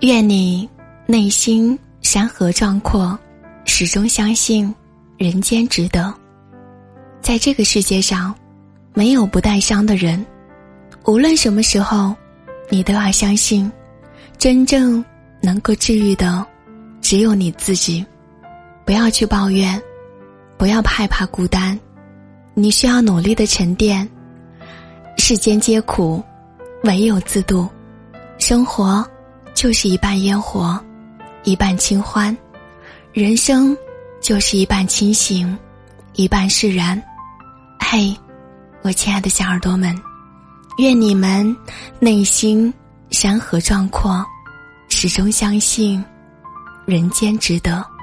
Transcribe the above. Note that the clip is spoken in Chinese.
愿你内心山河壮阔，始终相信人间值得。在这个世界上，没有不带伤的人。无论什么时候，你都要相信，真正能够治愈的，只有你自己。不要去抱怨，不要害怕孤单，你需要努力的沉淀。世间皆苦，唯有自渡。生活就是一半烟火，一半清欢；人生就是一半清醒，一半释然。嘿，我亲爱的小耳朵们，愿你们内心山河壮阔，始终相信人间值得。